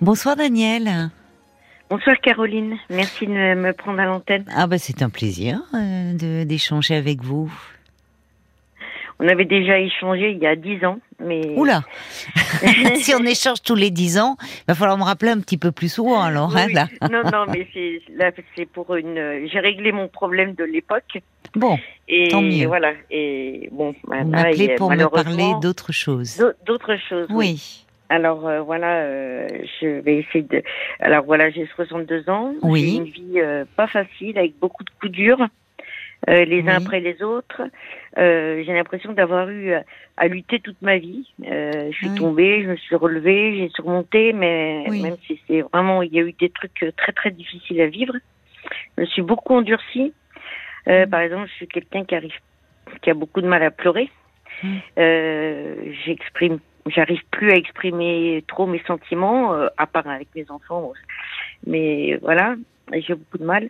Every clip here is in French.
Bonsoir Daniel. Bonsoir Caroline, merci de me prendre à l'antenne. Ah bah c'est un plaisir euh, de- d'échanger avec vous. On avait déjà échangé il y a dix ans, mais Oula Si on échange tous les dix ans, va falloir me rappeler un petit peu plus souvent alors. hein, là. non, non, mais c'est là, c'est pour une. J'ai réglé mon problème de l'époque Bon, et Tant mieux. voilà. Et bon, vous il m'appelez pour me parler malheureusement d'autre chose. d'au- d'autres choses. Oui, Alors euh, voilà, euh, je vais essayer de. Alors voilà, j'ai 62 ans. Oui. J'ai une vie euh, pas facile avec beaucoup de coups durs, euh, les uns après les autres. Euh, j'ai l'impression d'avoir eu à, lutter toute ma vie. Euh, je suis Oui. tombée, je me suis relevée, j'ai surmonté, mais Oui. même si c'est vraiment, il y a eu des trucs très très difficiles à vivre. Je me suis beaucoup endurcie. Par exemple, je suis quelqu'un qui arrive, qui a beaucoup de mal à pleurer. Euh, j'exprime, j'arrive plus à exprimer trop mes sentiments, euh, à part avec mes enfants. Mais voilà, j'ai beaucoup de mal.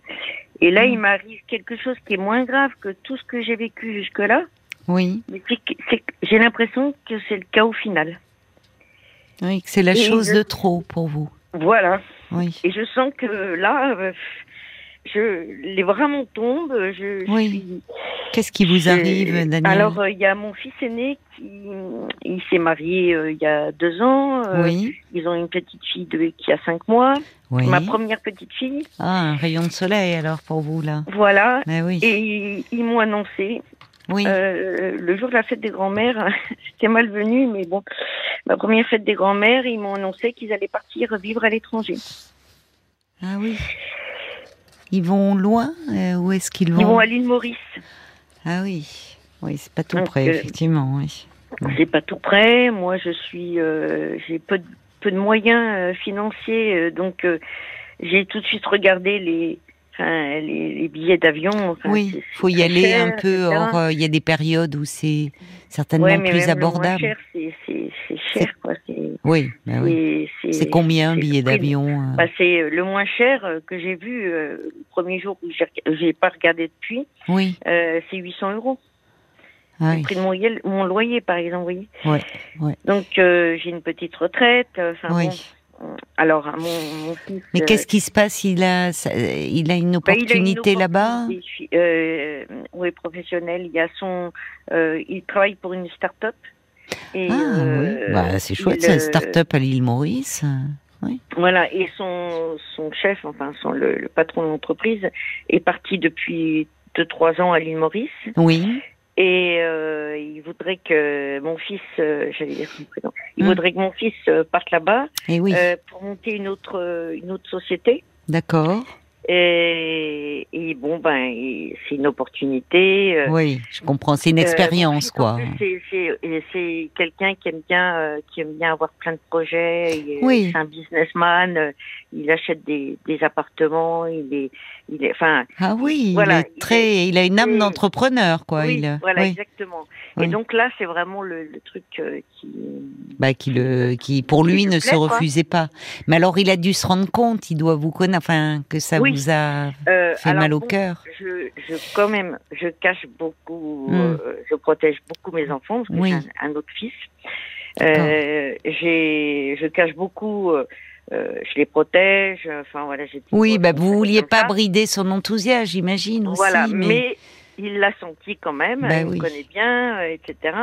Et là, Mm. il m'arrive quelque chose qui est moins grave que tout ce que j'ai vécu jusque-là. oui, Mais j'ai l'impression que c'est le chaos final. oui, que c'est la Et chose je- de trop pour vous. Voilà. Oui, Et je sens que là, euh, je, les vraiment tombent. Je, je Oui. suis qu'est-ce qui vous arrive Daniel Alors, euh, il y a mon fils aîné qui il s'est marié euh, il y a deux ans. Euh, Oui, Ils ont une petite fille de, qui a cinq mois. oui. Ma première petite fille. Ah, un rayon de soleil alors pour vous là. Voilà. Mais oui, Et ils, m'ont annoncé oui, euh, le jour de la fête des grands-mères. C'était malvenu, mais bon, ma première fête des grands-mères, ils m'ont annoncé qu'ils allaient partir vivre à l'étranger. ah oui. Ils vont loin Où est-ce qu'ils vont Ils vont à l'île Maurice. Ah oui, oui, c'est pas tout Donc, près, euh, effectivement. Oui. C'est pas tout près. Moi, je suis, euh, j'ai peu de, peu de moyens euh, financiers, euh, donc j'ai tout de suite regardé les, enfin, les, les billets d'avion. Enfin, oui, c'est- faut y aller cher, un peu. Or, euh, il y a des périodes où c'est certainement Ouais, mais plus même abordable. c'est cher, quoi. Oui, bah oui. c'est- combien un billet d'avion euh, Bah, c'est le moins cher euh, que j'ai vu euh, le premier jour où j'ai- pas regardé depuis. Oui, euh, c'est 800 euros. ah Le prix de mon, loyer, par exemple, vous voyez. Ouais, ouais. Donc euh, j'ai une petite retraite. Enfin oui. bon. Alors mon, mon fils. Mais euh, qu'est-ce qui se passe? Il a, ça- il a une bah, il a une opportunité là-bas? Euh, oui, professionnel. Il a son. euh, il travaille pour une start-up. Et, Ah euh, oui, bah, c'est chouette, c'est une euh, start-up à l'île Maurice. Voilà, et son, son chef, enfin son, le, le patron de l'entreprise, est parti depuis deux trois ans à l'île Maurice. Oui, Et euh, il voudrait que mon fils, euh, j'allais dire son prénom, il Hmm. voudrait que mon fils euh, parte là-bas et oui, euh, pour monter une autre euh, une autre société. d'accord. Et, et bon ben, c'est une opportunité. euh, Oui, je comprends. C'est une euh, expérience, quoi. C'est quelqu'un qui aime bien euh, qui aime bien avoir plein de projets. Il Oui. C'est un businessman. euh, il achète des, des appartements. Il est il est enfin Ah oui, Voilà, il est très, il a une âme d'entrepreneur, quoi. oui, il, voilà oui. exactement. Oui. Et donc là c'est vraiment le, le truc euh, qui bah, qui le, qui pour lui ne plaît, se quoi. refusait pas. Mais alors, il a dû se rendre compte, il doit vous connaître, enfin, que ça Oui. vous a euh, fait alors mal au bon, cœur. je, je quand même, je cache beaucoup, Mm. euh, je protège beaucoup mes enfants parce que Oui. j'ai un, un autre fils. Euh, j'ai, je cache beaucoup, euh, je les protège. Enfin voilà, j'ai. Oui, bah, vous vouliez pas ça. brider son enthousiasme, j'imagine aussi. Voilà, mais... mais... il l'a senti quand même. Bah il oui. me connaît bien, euh, etc.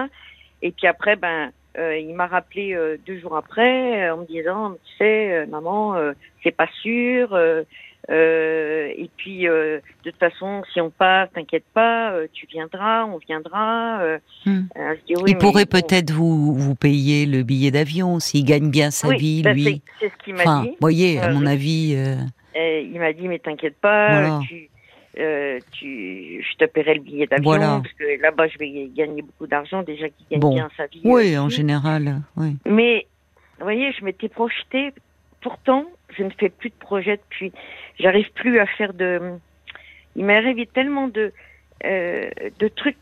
Et puis après, ben, euh, il m'a rappelé euh, deux jours après euh, en me disant, tu sais, euh, maman, euh, c'est pas sûr. euh, euh, et puis, euh, de toute façon, si on part, t'inquiète pas, euh, tu viendras, on viendra. euh. Hmm. Euh, je dis, oui, il pourrait bon. peut-être vous, vous payer le billet d'avion s'il gagne bien sa Oui, vie, ben, lui. c'est- ce qu'il m'a Enfin, dit. vous voyez, à mon avis, euh, il m'a dit, mais t'inquiète pas, Voilà. tu, euh, tu, je te paierai le billet d'avion, Voilà. parce que là-bas, je vais gagner beaucoup d'argent, déjà qu'il gagne Bon. bien sa vie. oui, euh, en général, oui. Mais, vous voyez, je m'étais projetée. Pourtant, je ne fais plus de projet depuis. J'arrive plus à faire de. Il m'est arrivé tellement de, euh, de trucs.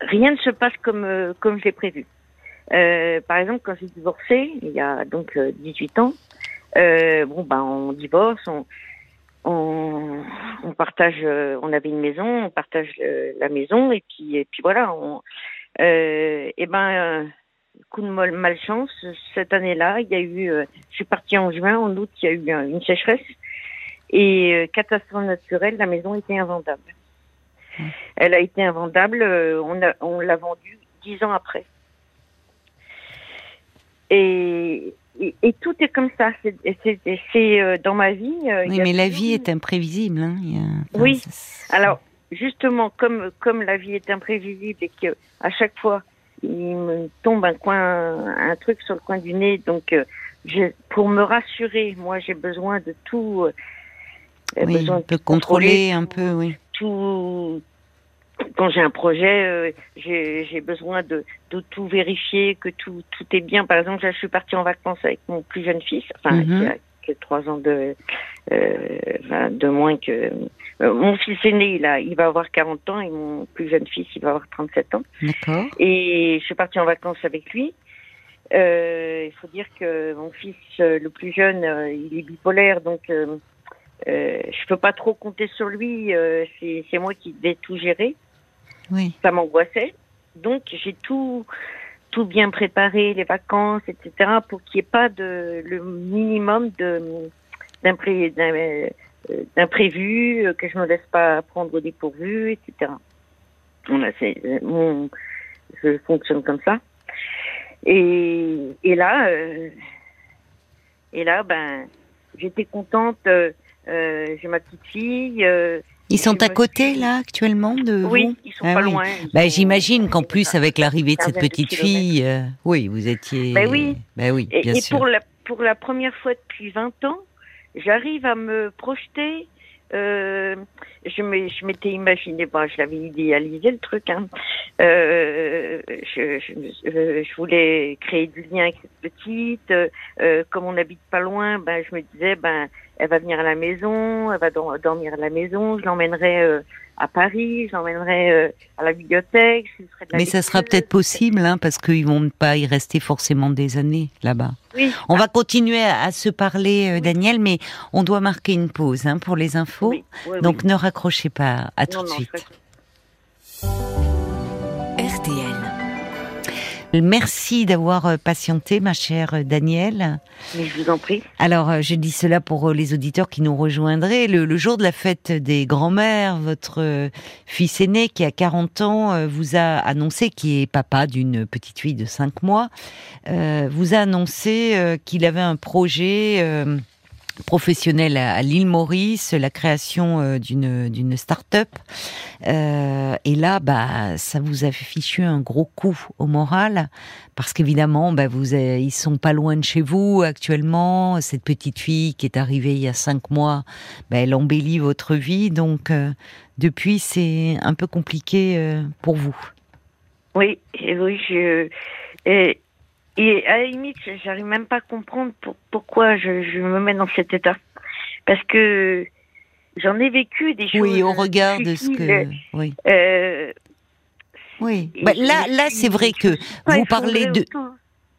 Rien ne se passe comme, euh, comme je l'ai prévu. Par exemple, quand j'ai divorcé, il y a donc euh, 18 ans, bon, ben, on divorce, on, on, on partage, euh, on avait une maison, on partage euh, la maison, et puis, et puis voilà, on, euh, et ben, euh, coup de malchance, cette année-là, il y a eu, je suis partie en juin, en août, il y a eu une sécheresse et catastrophe naturelle, la maison était invendable. Mmh. Elle a été invendable, on, a, on l'a vendue dix ans après. Et, et, tout est comme ça. C'est, c'est, dans ma vie. oui, mais la vie est imprévisible. Hein. oui. Alors, justement, comme comme la vie est imprévisible et que à chaque fois il me tombe un coin, un truc sur le coin du nez. Donc, euh, pour me rassurer, moi, j'ai besoin de tout. Euh, oui, besoin de contrôler, un peu, oui. Tout. Quand j'ai un projet, euh, j'ai besoin de, de, tout vérifier, que tout, tout est bien. Par exemple, là, je suis partie en vacances avec mon plus jeune fils, enfin, mhm. qui a, trois ans de, euh, de moins que euh, mon fils aîné, il, a, il va avoir 40 ans et mon plus jeune fils, il va avoir 37 ans. D'accord. Et je suis partie en vacances avec lui. Euh, il faut dire que mon fils, euh, le plus jeune, euh, il est bipolaire, donc euh, je peux pas trop compter sur lui. C'est moi qui devais tout gérer. Oui. Ça m'angoissait. Donc j'ai tout tout bien préparé, les vacances, etc., pour qu'il n'y ait pas de le minimum de d'impré euh, euh, que je me laisse pas prendre au dépourvu, etc. On a, euh, mon, je fonctionne comme ça. Et, et là, et là, ben, j'étais contente. j'ai ma petite fille. Ils sont à côté là actuellement de vous? Oui, ils sont ah pas loin. Ben, j'imagine qu'en plus avec l'arrivée de cette petite fille, oui, vous étiez. Ben oui. Ben oui, bien et, et pour la pour la première fois depuis 20 ans, j'arrive à me projeter. Euh, je m'étais imaginé, bon, je l'avais idéalisé le truc. Hein. Euh, je, je, je, voulais créer du lien avec cette petite. Euh, comme on n'habite pas loin, ben je me disais, ben elle va venir à la maison, elle va dormir à la maison. Je l'emmènerai euh, à Paris, j'emmènerai euh, à la bibliothèque. Mais ça sera peut-être possible, hein, parce qu'ils vont pas y rester forcément des années là-bas. Oui. On va continuer à, se parler, euh, Daniel, mais on doit marquer une pause hein, pour les infos. Donc ne raccrochez pas. À tout de suite. RTL. Merci d'avoir euh, patienté, ma chère euh, Danielle. Mais je vous en prie. Alors, euh, je dis cela pour les auditeurs qui nous rejoindraient. Le, jour de la fête des grands-mères, votre fils aîné, qui a 40 ans, vous a annoncé, qui est papa d'une petite fille de 5 mois, vous a annoncé qu'il avait un projet professionnel à, l'île Maurice, la création euh, d'une d'une start-up. Euh, et là, bah, ça vous a fichu un gros coup au moral parce qu'évidemment, bah, vous, ils sont pas loin de chez vous actuellement. Cette petite fille qui est arrivée il y a cinq mois, bah, elle embellit votre vie. Donc, euh, depuis, c'est un peu compliqué pour vous. Oui, oui, je. Et et à la limite, j'arrive même pas à comprendre pourquoi je, me mets dans cet état. Parce que j'en ai vécu des choses. Oui, au regard de ce que. Oui. Euh, oui. Bah, là, là, c'est vrai que vous parlez de.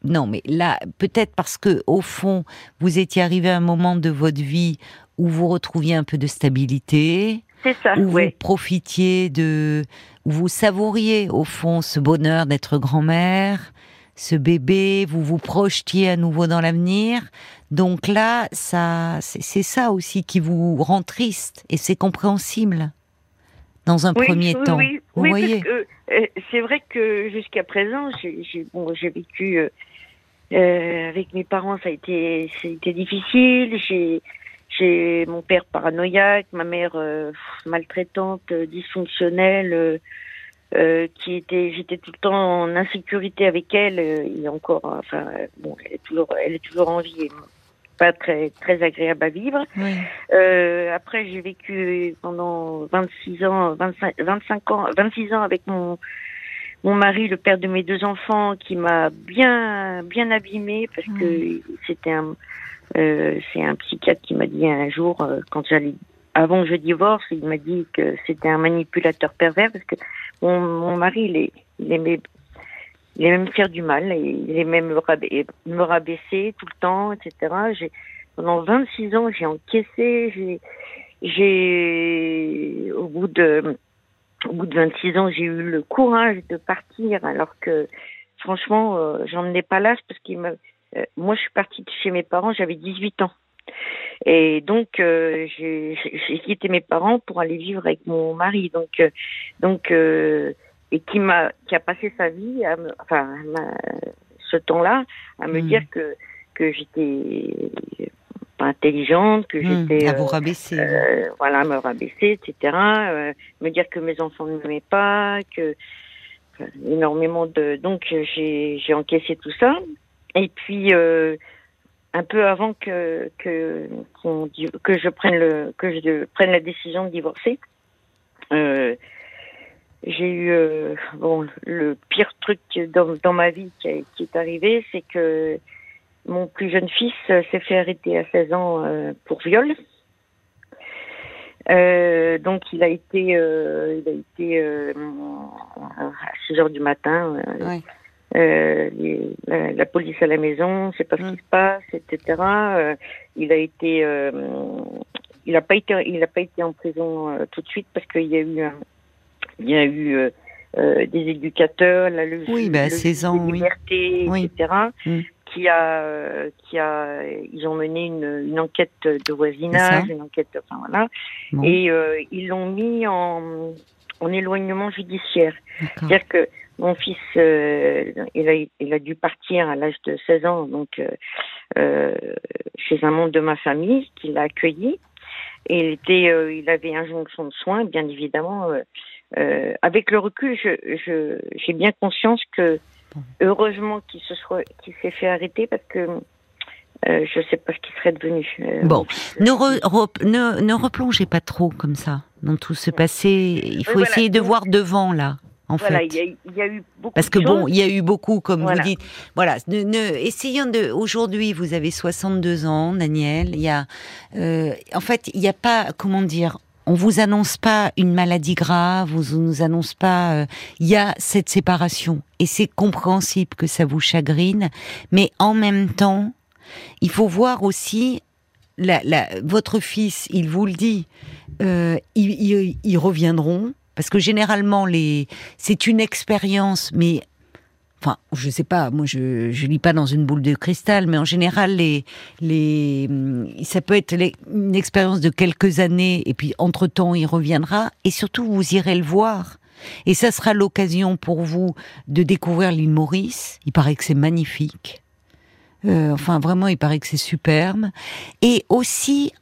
Non, mais là, peut-être parce que au fond, vous étiez arrivé à un moment de votre vie où vous retrouviez un peu de stabilité, ça, où vous profitiez de, où vous savouriez au fond ce bonheur d'être grand-mère, ce bébé, vous vous projetiez à nouveau dans l'avenir. Donc là, ça, c'est ça aussi qui vous rend triste et c'est compréhensible dans un premier temps. Oui, vous voyez. Euh, c'est vrai que jusqu'à présent, j'ai bon, vécu euh, euh, avec mes parents, ça a été, ça a été difficile. J'ai mon père paranoïaque, ma mère maltraitante, dysfonctionnelle. Euh, qui était, j'étais tout le temps en insécurité avec elle. Euh, et encore, enfin, bon, elle est toujours, elle est toujours en vie, et pas très très agréable à vivre. Euh, après, j'ai vécu pendant 26 ans, 25, 25 ans, 26 ans avec mon mon mari, le père de mes deux enfants, qui m'a bien bien abîmé parce que c'était un euh, c'est un psychiatre qui m'a dit un jour quand j'allais avant que je divorce, il m'a dit que c'était un manipulateur pervers parce que mon, mari, il, est, il aimait il aimait me faire du mal, il aimait me, me rabaisser tout le temps, etc. J'ai, pendant 26 ans, j'ai encaissé, j'ai, j'ai, au bout de, au bout de 26 ans, j'ai eu le courage de partir alors que franchement, euh, j'en ai pas l'âge parce qu'il euh, moi, je suis partie de chez mes parents, j'avais 18 ans. Et donc, euh, j'ai quitté mes parents pour aller vivre avec mon mari. Donc, euh, donc, euh, et qui m'a, qui a passé sa vie, à me, enfin, à ce temps-là, à me Mm. dire que que j'étais pas intelligente, que Hmm, j'étais à vous rabaisser. voilà, me rabaisser, etc. me dire que mes enfants ne m'aimaient pas, que énormément de. Donc j'ai j'ai encaissé tout ça. Et puis un peu avant que que je prenne le que je prenne la décision de divorcer, euh, j'ai eu euh, bon le pire truc dans, dans ma vie qui, a- qui est arrivé, c'est que mon plus jeune fils s'est fait arrêter à 16 ans euh, pour viol. Donc il a été, il a été à 6 heures du matin. Euh, les- la, la police à la maison, on sait pas ce Mm. qui se passe, etc. Euh, il a été, euh, il a pas été, il a pas été en prison euh, tout de suite parce qu'il y a eu, un- il y a eu euh, euh, des éducateurs, la, le, Oui, bah, à le 16 juge ans, des oui. etc. Mm. Qui a, qui a, ils ont mené une, une enquête de voisinage, C'est une enquête, enfin voilà, Bon, et euh, ils l'ont mis en, en éloignement judiciaire. C'est-à-dire que mon fils, euh, il, a, il a dû partir à l'âge de 16 ans, donc euh, euh, chez un membre de ma famille qui l'a accueilli. Et il était, euh, il avait injonction de soins, bien évidemment. avec le recul, je, je, j'ai bien conscience que heureusement qu'il se soit, qu'il s'est fait arrêter parce que euh, je sais pas ce qu'il serait devenu. Euh, Bon. Ne, re- re- ne, ne replongez pas trop comme ça dans tout ce passé. Il faut essayer de voir devant là, en voilà, fait. il y, a, il y a eu beaucoup Parce que de bon, il y a eu beaucoup, comme Voilà. vous dites. Voilà, ne, ne- essayons de. Aujourd'hui, vous avez 62 ans, Daniel. Il y a, euh, en fait, il n'y a pas, comment dire. On vous annonce pas une maladie grave, on nous annonce pas. euh, Il y a cette séparation et c'est compréhensible que ça vous chagrine, mais en même temps, il faut voir aussi la, la- votre fils. Il vous le dit, euh, ils, ils- ils reviendront parce que généralement les c'est une expérience, mais enfin, je sais pas, moi je je lis pas dans une boule de cristal, mais en général les les hum, ça peut être une expérience de quelques années et puis entre temps il reviendra et surtout vous irez le voir. Et ça sera l'occasion pour vous de découvrir l'île Maurice. Il paraît que c'est magnifique. Euh, enfin, vraiment, il paraît que c'est superbe. Et aussi,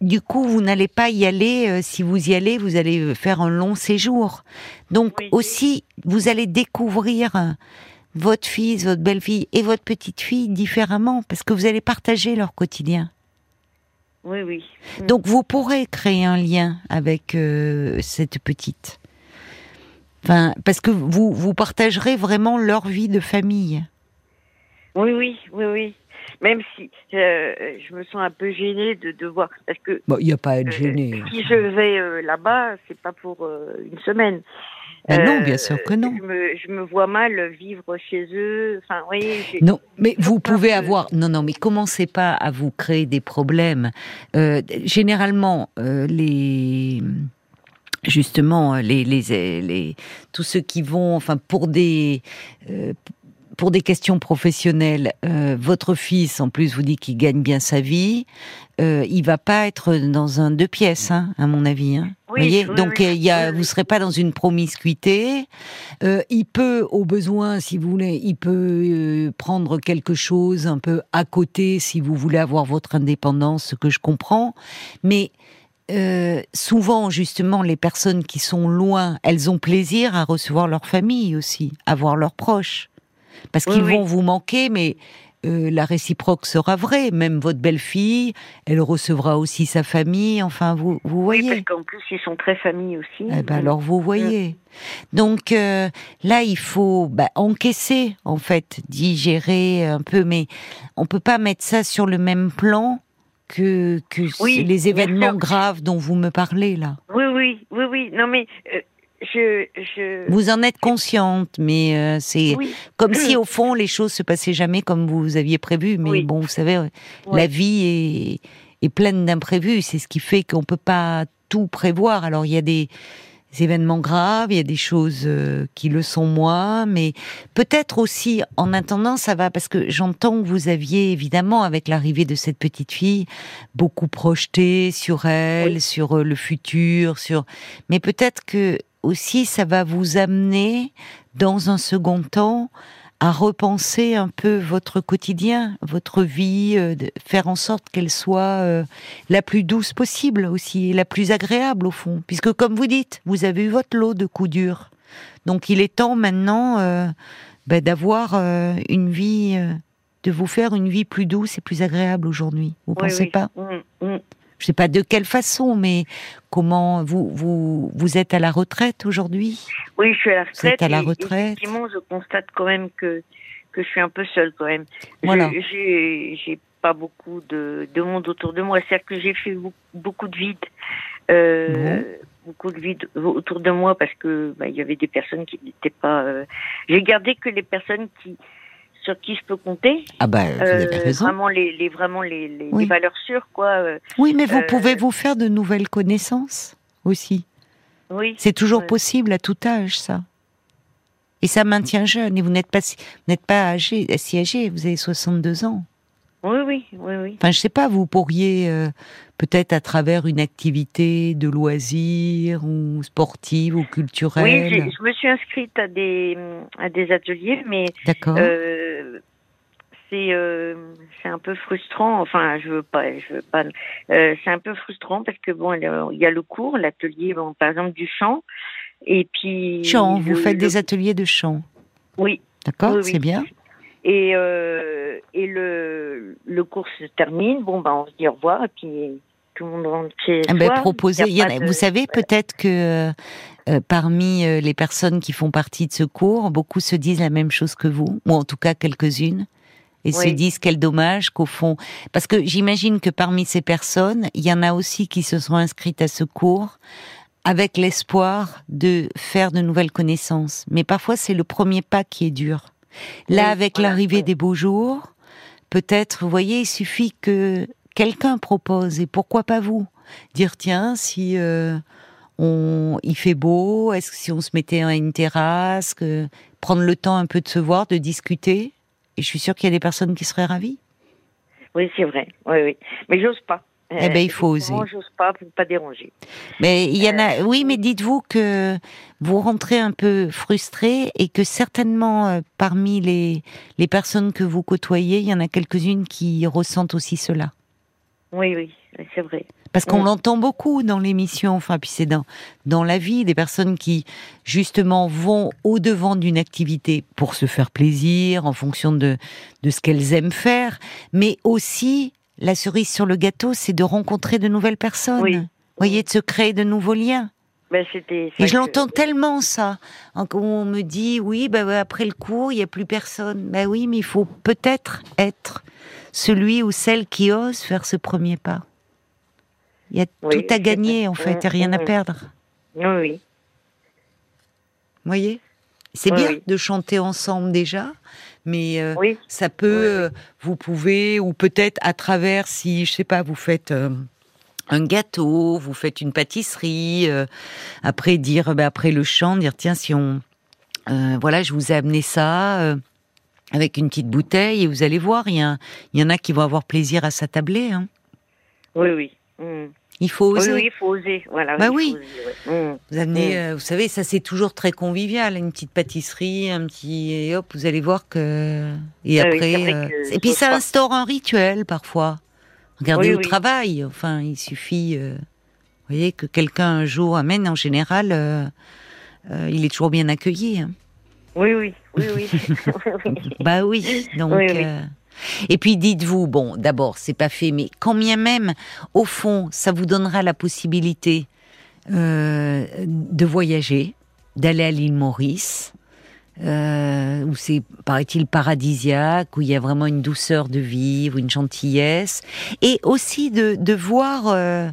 du coup, vous n'allez pas y aller. euh, si vous y allez, vous allez euh, faire un long séjour. Donc Oui. aussi, vous allez découvrir euh, votre fils, votre belle-fille et votre petite fille différemment, parce que vous allez partager leur quotidien. Oui, oui. Mm. Donc vous pourrez créer un lien avec euh, cette petite. Enfin, parce que vous vous partagerez vraiment leur vie de famille. Oui, oui, oui, oui. Même si euh, je me sens un peu gênée de devoir, parce que Bon, il n'y a pas à être euh, gêné. si je vais euh, là-bas, c'est pas pour une semaine. Ben non, bien sûr que non. Je me, je me vois mal vivre chez eux. Enfin, j'ai- Non, mais vous pouvez avoir. Non, non, mais commencez pas à vous créer des problèmes. Euh, généralement, euh, les justement les, les les tous ceux qui vont, enfin pour des euh, pour des questions professionnelles, euh, votre fils, en plus, vous dit qu'il gagne bien sa vie. Euh, il va pas être dans un deux pièces, hein, à mon avis. Hein. Oui, vous voyez? oui, Donc, oui. il y a, Oui, oui. vous serez pas dans une promiscuité. Euh, il peut, au besoin, si vous voulez, il peut euh, prendre quelque chose un peu à côté, si vous voulez avoir votre indépendance, ce que je comprends. Mais euh, souvent, justement, les personnes qui sont loin, elles ont plaisir à recevoir leur famille aussi, à voir leurs proches. Parce Oui, qu'ils oui. vont vous manquer, mais euh, la réciproque sera vraie. Même votre belle-fille, elle recevra aussi sa famille. Enfin, vous, vous Oui, voyez. parce qu'en plus, ils sont très familles aussi. Eh ben alors vous voyez. Donc euh, là, il faut bah, encaisser, en fait, digérer un peu, mais on peut pas mettre ça sur le même plan que, que Oui, les événements graves dont vous me parlez là. Oui, oui, oui, oui. Non, mais euh, je, je. Vous en êtes consciente, mais euh, c'est Oui, comme si au fond les choses se passaient jamais comme vous aviez prévu. Mais Oui. bon, vous savez, euh, la vie est, est pleine d'imprévus. C'est ce qui fait qu'on peut pas tout prévoir. Alors il y a des événements graves, il y a des choses euh, qui le sont moins, mais peut-être aussi en attendant ça va parce que j'entends que vous aviez évidemment avec l'arrivée de cette petite fille beaucoup projeté sur elle, sur euh, le futur, sur mais peut-être que aussi ça va vous amener dans un second temps à repenser un peu votre quotidien, votre vie, euh, de faire en sorte qu'elle soit euh, la plus douce possible aussi, et la plus agréable au fond. Puisque comme vous dites, vous avez eu votre lot de coups durs. Donc il est temps maintenant euh, ben, d'avoir une vie, de vous faire une vie plus douce et plus agréable aujourd'hui. Vous pensez pas? Mmh, mmh je sais pas de quelle façon, mais comment vous vous vous êtes à la retraite aujourd'hui? Oui, je suis à la retraite. Vous êtes à la retraite. Effectivement, je constate quand même que que je suis un peu seule quand même. Voilà. J'ai j'ai pas beaucoup de, de monde autour de moi. C'est-à-dire que j'ai fait beaucoup de vide. Euh, beaucoup de vide autour de moi parce que bah, il y avait des personnes qui n'étaient pas. Euh... J'ai gardé que les personnes qui sur qui je peux compter. Ah bah, vous avez euh, raison. Vraiment les, les vraiment les, les, valeurs sûres, quoi. Euh, oui, mais vous euh, pouvez vous faire de nouvelles connaissances aussi. Oui. C'est toujours possible à tout âge, ça. Et ça maintient jeune. Et vous n'êtes pas, n'êtes pas âgé, si âgé. Vous avez 62 ans. Oui, oui, oui, oui. Enfin, je sais pas, vous pourriez euh, peut-être à travers une activité de loisirs ou sportive ou culturelle. Oui, je me suis inscrite à des à des ateliers, mais euh, c'est euh, c'est un peu frustrant. Enfin, je veux pas, je veux pas. Euh, c'est un peu frustrant parce que bon, il y a le cours, l'atelier, bon, par exemple du chant, et puis chant. vous faites des ateliers de chant. Oui. D'accord, c'est bien. Et, euh, et le, le cours se termine. Bon, ben, on se dit au revoir et puis tout le monde rentre chez eh ben, Proposer. Il y a Vous savez peut-être que euh, parmi euh, les personnes qui font partie de ce cours, beaucoup se disent la même chose que vous, ou en tout cas quelques-unes, et se disent quel dommage qu'au fond, parce que j'imagine que parmi ces personnes, il y en a aussi qui se sont inscrites à ce cours avec l'espoir de faire de nouvelles connaissances. Mais parfois, c'est le premier pas qui est dur. Là, avec l'arrivée des beaux jours, peut-être, vous voyez, il suffit que quelqu'un propose, et pourquoi pas vous Dire, tiens, si euh, on, il fait beau, est-ce que si on se mettait à une terrasse, que, prendre le temps un peu de se voir, de discuter, et je suis sûre qu'il y a des personnes qui seraient ravies. Oui, c'est vrai, oui, oui. Mais j'ose pas. Eh ben, il faut oser. Moi, j'ose pas pour pas déranger. Mais il y en a. Euh, oui, mais dites-vous que vous rentrez un peu frustré et que certainement euh, parmi les les personnes que vous côtoyez, il y en a quelques-unes qui ressentent aussi cela. Oui, oui, c'est vrai. Parce qu'on mm. l'entend beaucoup dans l'émission, enfin, puis c'est dans, dans la vie, des personnes qui, justement, vont au-devant d'une activité pour se faire plaisir, en fonction de, de ce qu'elles aiment faire, mais aussi la cerise sur le gâteau, c'est de rencontrer de nouvelles personnes. Oui. Vous voyez, de se créer de nouveaux liens. Ben, et je l'entends tellement ça. On me dit oui, ben, après le cours, il n'y a plus personne. Ben oui, mais il faut peut-être être celui ou celle qui ose faire ce premier pas. Il y a tout à gagner en fait et rien à perdre. Oui, oui. Vous voyez? C'est bien de chanter ensemble déjà, mais euh, ça peut, euh, vous pouvez, ou peut-être à travers, si je sais pas, vous faites euh, un gâteau, vous faites une pâtisserie, après dire, ben, après le chant, dire tiens si on, voilà, je vous ai amené ça avec une petite bouteille et vous allez voir, il y, y, en a qui vont avoir plaisir à s'attabler. Hein. Oui, oui. Mmh. Il faut oser. Oui, il faut oser. Voilà, bah oui. Mmh. Vous amenez, mmh. euh, vous savez, ça c'est toujours très convivial, une petite pâtisserie, un petit, et hop, vous allez voir que, et ah après, euh, et puis ça instaure un rituel parfois. Regardez le travail. Enfin, il suffit, euh, vous voyez, que quelqu'un un jour amène. En général, il est toujours bien accueilli. Hein. Oui, oui, oui, oui. bah oui. Donc. Et puis dites-vous, bon, d'abord, c'est pas fait, mais combien même, au fond, ça vous donnera la possibilité euh, de voyager, d'aller à l'île Maurice, euh, où c'est, paraît-il, paradisiaque, où il y a vraiment une douceur de vivre, une gentillesse, et aussi de, de voir. Euh,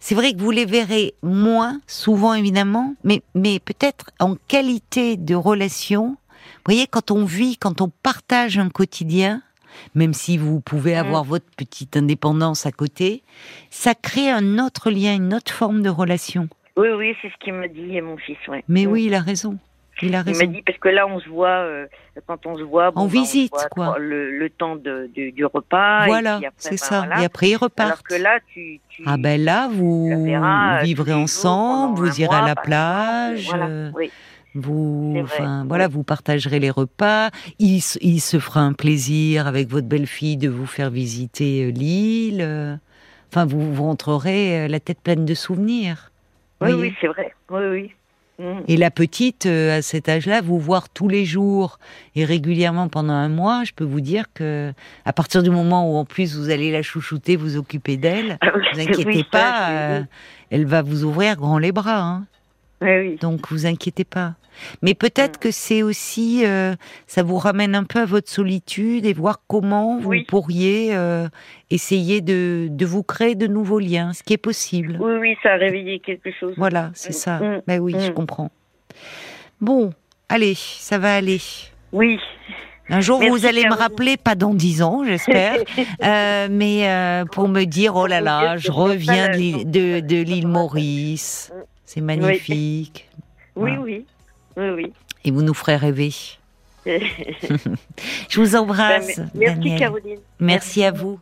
c'est vrai que vous les verrez moins, souvent évidemment, mais, mais peut-être en qualité de relation. Vous voyez, quand on vit, quand on partage un quotidien, même si vous pouvez mm. avoir votre petite indépendance à côté, ça crée un autre lien, une autre forme de relation. Oui, oui, c'est ce qu'il m'a dit, mon fils, ouais. Mais Mm. oui, il a raison. Il a Il m'a raison. dit parce que là on se voit euh, quand on se voit En bon, bah, on se visite, voit quoi. Le, le temps de, du, du repas. Voilà, c'est ben, ça. voilà. Et après, ils Alors repartent. que là tu, tu Ah ben là, vous verras, euh, vivrez jours ensemble, vous irez à la plage. Voilà, euh, oui. Vous, enfin voilà, vous partagerez les repas. Il, se fera un plaisir avec votre belle-fille de vous faire visiter euh, l'île. Enfin, vous, vous rentrerez euh, la tête pleine de souvenirs. Oui, oui, c'est vrai. Oui, oui. Mm. Et la petite, euh, à cet âge-là, vous voir tous les jours et régulièrement pendant un mois, je peux vous dire que à partir du moment où en plus vous allez la chouchouter, vous occuper d'elle, Ah oui, vous inquiétez oui, pas, euh, elle va vous ouvrir grand les bras. Hein. Oui, oui. Donc vous inquiétez pas. Mais peut-être que c'est aussi, euh, ça vous ramène un peu à votre solitude et voir comment vous Oui. pourriez euh, essayer de, de vous créer de nouveaux liens, ce qui est possible. Oui, oui, ça a réveillé quelque chose. Voilà, c'est ça. Mm, Ben oui, je mm. comprends. Bon, allez, ça va aller. Oui. Un jour, Merci, vous allez me rappeler, pas dans dix ans, j'espère, euh, mais euh, pour me dire, oh là là, je reviens de l'île, de, de l'île Maurice, c'est magnifique. Oui, Voilà. oui. Oui, oui. Et vous nous ferez rêver. Je vous Ben, embrasse, merci Daniel. Caroline. Merci à vous.